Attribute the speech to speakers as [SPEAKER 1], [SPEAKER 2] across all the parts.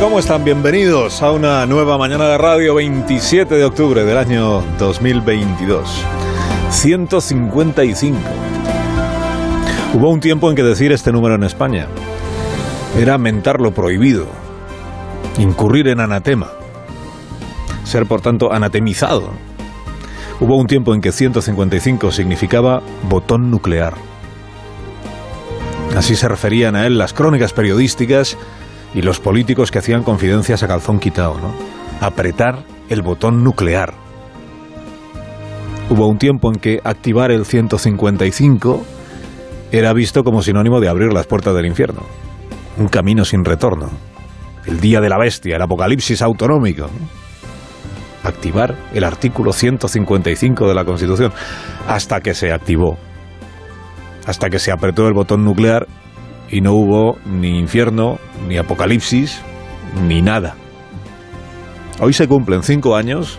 [SPEAKER 1] ¿Cómo están? Bienvenidos a una nueva mañana de radio 27 de octubre del año 2022. 155. Hubo un tiempo en que decir este número en España era mentar lo prohibido, incurrir en anatema, ser por tanto anatemizado. Hubo un tiempo en que 155 significaba botón nuclear. Así se referían a él las crónicas periodísticas y los políticos que hacían confidencias a calzón quitado, ¿no? Apretar el botón nuclear. Hubo un tiempo en que activar el 155 era visto como sinónimo de abrir las puertas del infierno. Un camino sin retorno. El día de la bestia, el apocalipsis autonómico. Activar el artículo 155 de la Constitución hasta que se activó. Hasta que se apretó el botón nuclear y no hubo ni infierno, ni apocalipsis, ni nada. Hoy se cumplen cinco años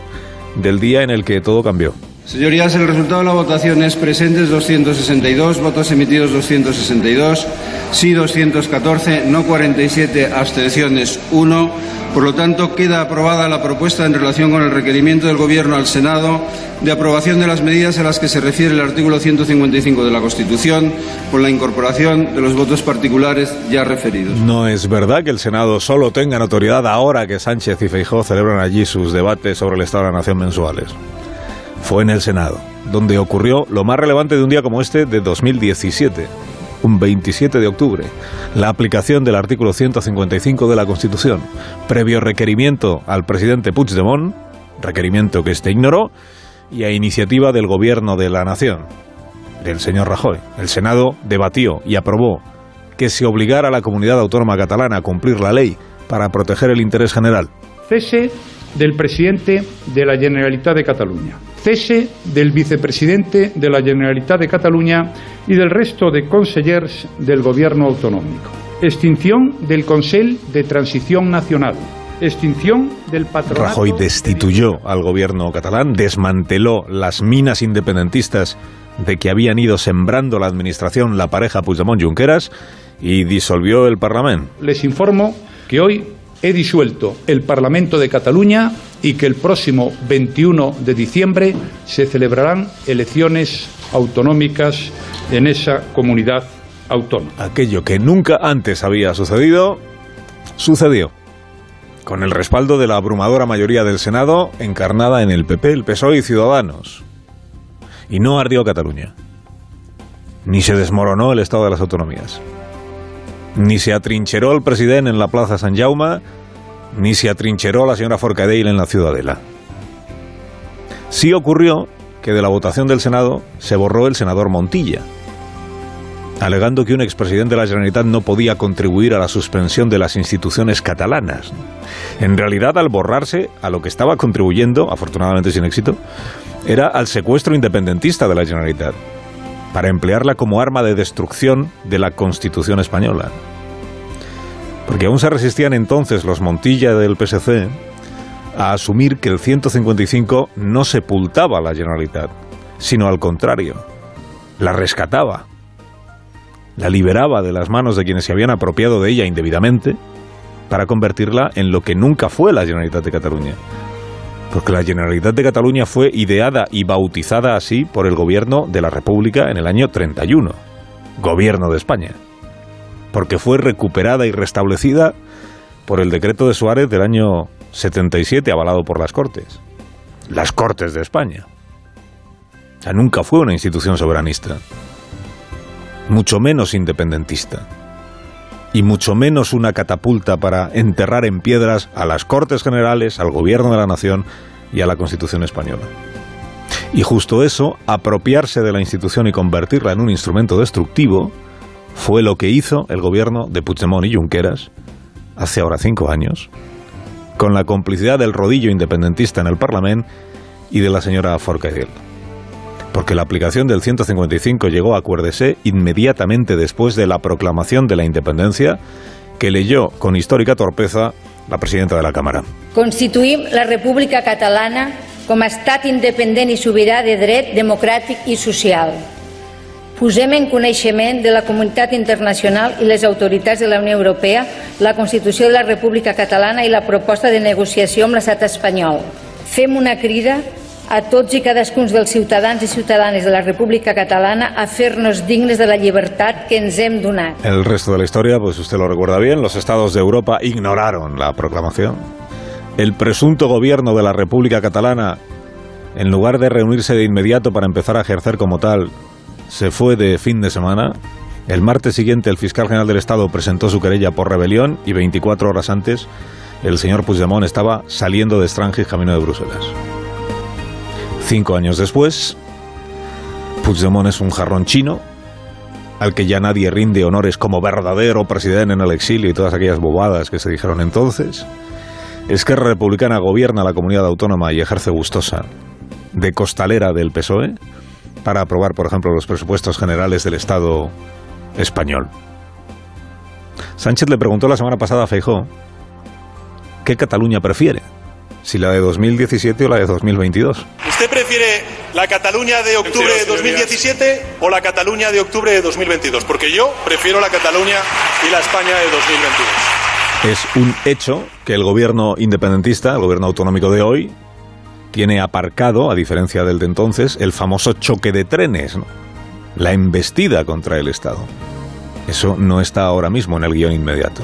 [SPEAKER 1] del día en el que todo cambió.
[SPEAKER 2] Señorías, el resultado de la votación es presentes 262, votos emitidos 262, sí 214, no 47, abstenciones 1. Por lo tanto, queda aprobada la propuesta en relación con el requerimiento del Gobierno al Senado de aprobación de las medidas a las que se refiere el artículo 155 de la Constitución, con la incorporación de los votos particulares ya referidos.
[SPEAKER 1] No es verdad que el Senado solo tenga notoriedad ahora que Sánchez y Feijóo celebran allí sus debates sobre el Estado de la Nación mensuales. Fue en el Senado, donde ocurrió lo más relevante de un día como este de 2017, un 27 de octubre, la aplicación del artículo 155 de la Constitución, previo requerimiento al presidente Puigdemont, requerimiento que éste ignoró, y a iniciativa del Gobierno de la Nación, del señor Rajoy. El Senado debatió y aprobó que se obligara a la comunidad autónoma catalana a cumplir la ley para proteger el interés general.
[SPEAKER 3] Cese del presidente de la Generalitat de Cataluña. Cese del vicepresidente de la Generalitat de Cataluña y del resto de consellers del Gobierno autonómico. Extinción del Consell de Transición Nacional. Extinción del patronato.
[SPEAKER 1] Rajoy destituyó al gobierno catalán, desmanteló las minas independentistas de que habían ido sembrando la administración la pareja Puigdemont-Junqueras y disolvió el Parlamento.
[SPEAKER 3] Les informo que hoy he disuelto el Parlamento de Cataluña y que el próximo 21 de diciembre se celebrarán elecciones autonómicas en esa comunidad autónoma.
[SPEAKER 1] Aquello que nunca antes había sucedido, sucedió. Con el respaldo de la abrumadora mayoría del Senado, encarnada en el PP, el PSOE y Ciudadanos. Y no ardió Cataluña. Ni se desmoronó el Estado de las Autonomías. Ni se atrincheró el presidente en la Plaza San Jaume, ni se atrincheró la señora Forcadell en la Ciudadela. Sí ocurrió que de la votación del Senado se borró el senador Montilla, alegando que un expresidente de la Generalitat no podía contribuir a la suspensión de las instituciones catalanas. En realidad, al borrarse, a lo que estaba contribuyendo, afortunadamente sin éxito, era al secuestro independentista de la Generalitat, para emplearla como arma de destrucción de la Constitución española. Porque aún se resistían entonces los Montilla del PSC a asumir que el 155 no sepultaba la Generalitat, sino al contrario, la rescataba, la liberaba de las manos de quienes se habían apropiado de ella indebidamente para convertirla en lo que nunca fue la Generalitat de Cataluña. Porque la Generalitat de Cataluña fue ideada y bautizada así por el gobierno de la República en el año 31, gobierno de España. Porque fue recuperada y restablecida por el decreto de Suárez del año 77 avalado por las Cortes. Las Cortes de España. Nunca fue una institución soberanista. Mucho menos independentista. Y mucho menos una catapulta para enterrar en piedras a las Cortes Generales, al Gobierno de la Nación y a la Constitución Española. Y justo eso, apropiarse de la institución y convertirla en un instrumento destructivo, fue lo que hizo el gobierno de Puigdemont y Junqueras hace ahora cinco años, con la complicidad del rodillo independentista en el Parlamento y de la señora Forcadell. Porque la aplicación del 155 llegó, acuérdese, inmediatamente después de la proclamación de la independencia que leyó con histórica torpeza la presidenta de la Cámara.
[SPEAKER 4] Constituïm la República Catalana com a estat independent i sobirà de dret democràtic i social. Posem en coneixement de la comunitat internacional i les autoritats de la Unió Europea la Constitució de la República Catalana i la proposta de negociació amb l'estat espanyol. Fem una crida a tots i cadascun dels ciutadans i ciutadanes de la República Catalana a fer-nos dignes de la llibertat que ens hem donat.
[SPEAKER 1] El resto de la historia, pues usted lo recuerda bien, los estados de Europa ignoraron la proclamación. El presunto gobierno de la República Catalana, en lugar de reunirse de inmediato para empezar a ejercer como tal, se fue de fin de semana. El martes siguiente el fiscal general del Estado presentó su querella por rebelión y 24 horas antes el señor Puigdemont estaba saliendo de Strangis camino de Bruselas. Cinco años después, Puigdemont es un jarrón chino al que ya nadie rinde honores como verdadero presidente en el exilio y todas aquellas bobadas que se dijeron entonces. Es que Republicana gobierna la comunidad autónoma y ejerce gustosa de costalera del PSOE para aprobar, por ejemplo, los presupuestos generales del Estado español. Sánchez le preguntó la semana pasada a Feijó qué Cataluña prefiere, si la de 2017 o la de 2022.
[SPEAKER 5] ¿Usted prefiere la Cataluña de octubre de 2017 o la Cataluña de octubre de 2022? Porque yo prefiero la Cataluña y la España de 2022.
[SPEAKER 1] Es un hecho que el gobierno independentista, el gobierno autonómico de hoy, tiene aparcado, a diferencia del de entonces, el famoso choque de trenes, ¿no? la embestida contra el Estado. Eso no está ahora mismo en el guion inmediato.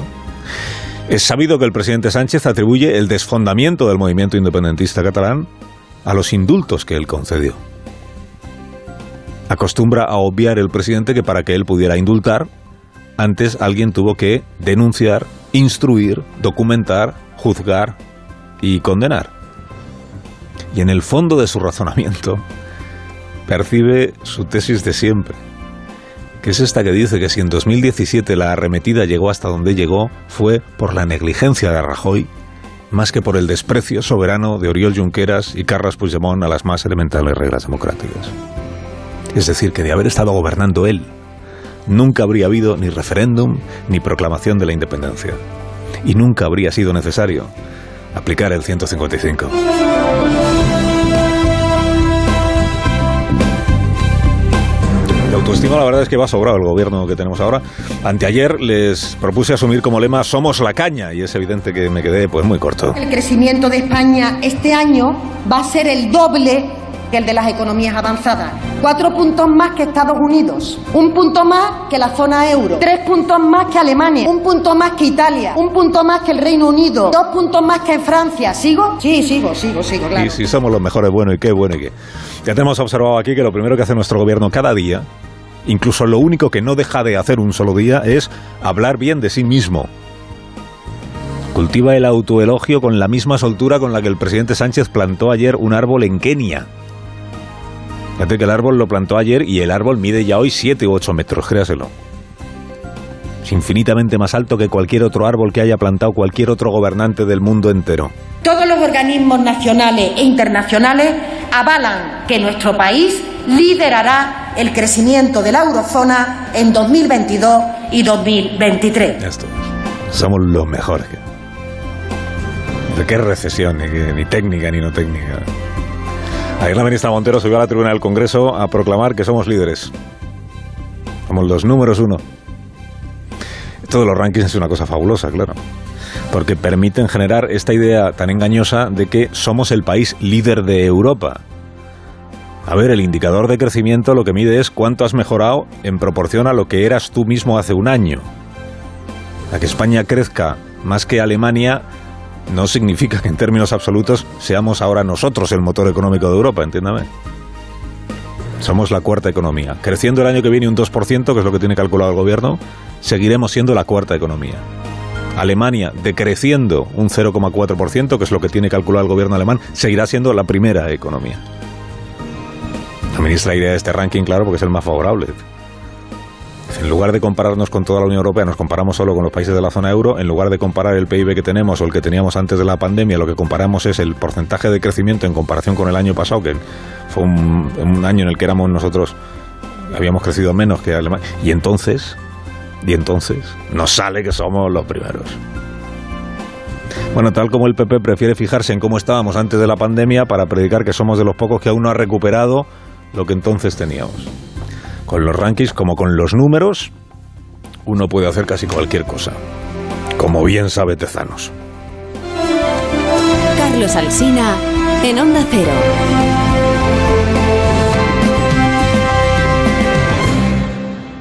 [SPEAKER 1] Es sabido que el presidente Sánchez atribuye el desfondamiento del movimiento independentista catalán a los indultos que él concedió. Acostumbra a obviar el presidente que para que él pudiera indultar, antes alguien tuvo que denunciar, instruir, documentar, juzgar y condenar. Y en el fondo de su razonamiento percibe su tesis de siempre, que es esta que dice que si en 2017 la arremetida llegó hasta donde llegó fue por la negligencia de Rajoy, más que por el desprecio soberano de Oriol Junqueras y Carles Puigdemont a las más elementales reglas democráticas. Es decir, que de haber estado gobernando él, nunca habría habido ni referéndum ni proclamación de la independencia. Y nunca habría sido necesario aplicar el 155. Autoestima la verdad es que va sobrado el gobierno que tenemos ahora. Anteayer les propuse asumir como lema Somos la caña y es evidente que me quedé pues muy corto.
[SPEAKER 6] El crecimiento de España este año va a ser el doble que el de las economías avanzadas. Cuatro puntos más que Estados Unidos, un punto más que la zona euro, tres puntos más que Alemania, un punto más que Italia, un punto más que el Reino Unido, dos puntos más que en Francia. ¿Sigo? Sí, sigo, sigo, sigo, claro.
[SPEAKER 1] Y si somos los mejores, bueno, y qué bueno y qué. Ya tenemos observado aquí que lo primero que hace nuestro gobierno cada día, incluso lo único que no deja de hacer un solo día, es hablar bien de sí mismo. Cultiva el autoelogio con la misma soltura con la que el presidente Sánchez plantó ayer un árbol en Kenia. Fíjate que el árbol lo plantó ayer y el árbol mide ya hoy 7 u 8 metros, créaselo. Es infinitamente más alto que cualquier otro árbol que haya plantado cualquier otro gobernante del mundo entero.
[SPEAKER 6] Todos los organismos nacionales e internacionales avalan que nuestro país liderará el crecimiento de la eurozona en 2022 y 2023.
[SPEAKER 1] Esto. Somos los mejores. ¿De qué recesión? Ni, ni técnica ni no técnica. Ayer la ministra Montero subió a la tribuna del Congreso a proclamar que somos líderes. Somos los números uno. Todos los rankings es una cosa fabulosa, claro. Porque permiten generar esta idea tan engañosa de que somos el país líder de Europa. A ver, el indicador de crecimiento lo que mide es cuánto has mejorado en proporción a lo que eras tú mismo hace un año. A que España crezca más que Alemania no significa que en términos absolutos seamos ahora nosotros el motor económico de Europa, entiéndame. Somos la cuarta economía. Creciendo el año que viene un 2%, que es lo que tiene calculado el gobierno, seguiremos siendo la cuarta economía. Alemania, decreciendo un 0,4%, que es lo que tiene calculado el gobierno alemán, seguirá siendo la primera economía. La ministra idea de este ranking, claro, porque es el más favorable. En lugar de compararnos con toda la Unión Europea, nos comparamos solo con los países de la zona euro. En lugar de comparar el PIB que tenemos o el que teníamos antes de la pandemia, lo que comparamos es el porcentaje de crecimiento en comparación con el año pasado, que fue un, un año en el que éramos nosotros, habíamos crecido menos que Alemania. Y entonces, y entonces, nos sale que somos los primeros. Bueno, tal como el PP prefiere fijarse en cómo estábamos antes de la pandemia para predicar que somos de los pocos que aún no ha recuperado lo que entonces teníamos. Con los rankings como con los números, uno puede hacer casi cualquier cosa. Como bien sabe Tezanos.
[SPEAKER 7] Carlos Alsina en Onda Cero.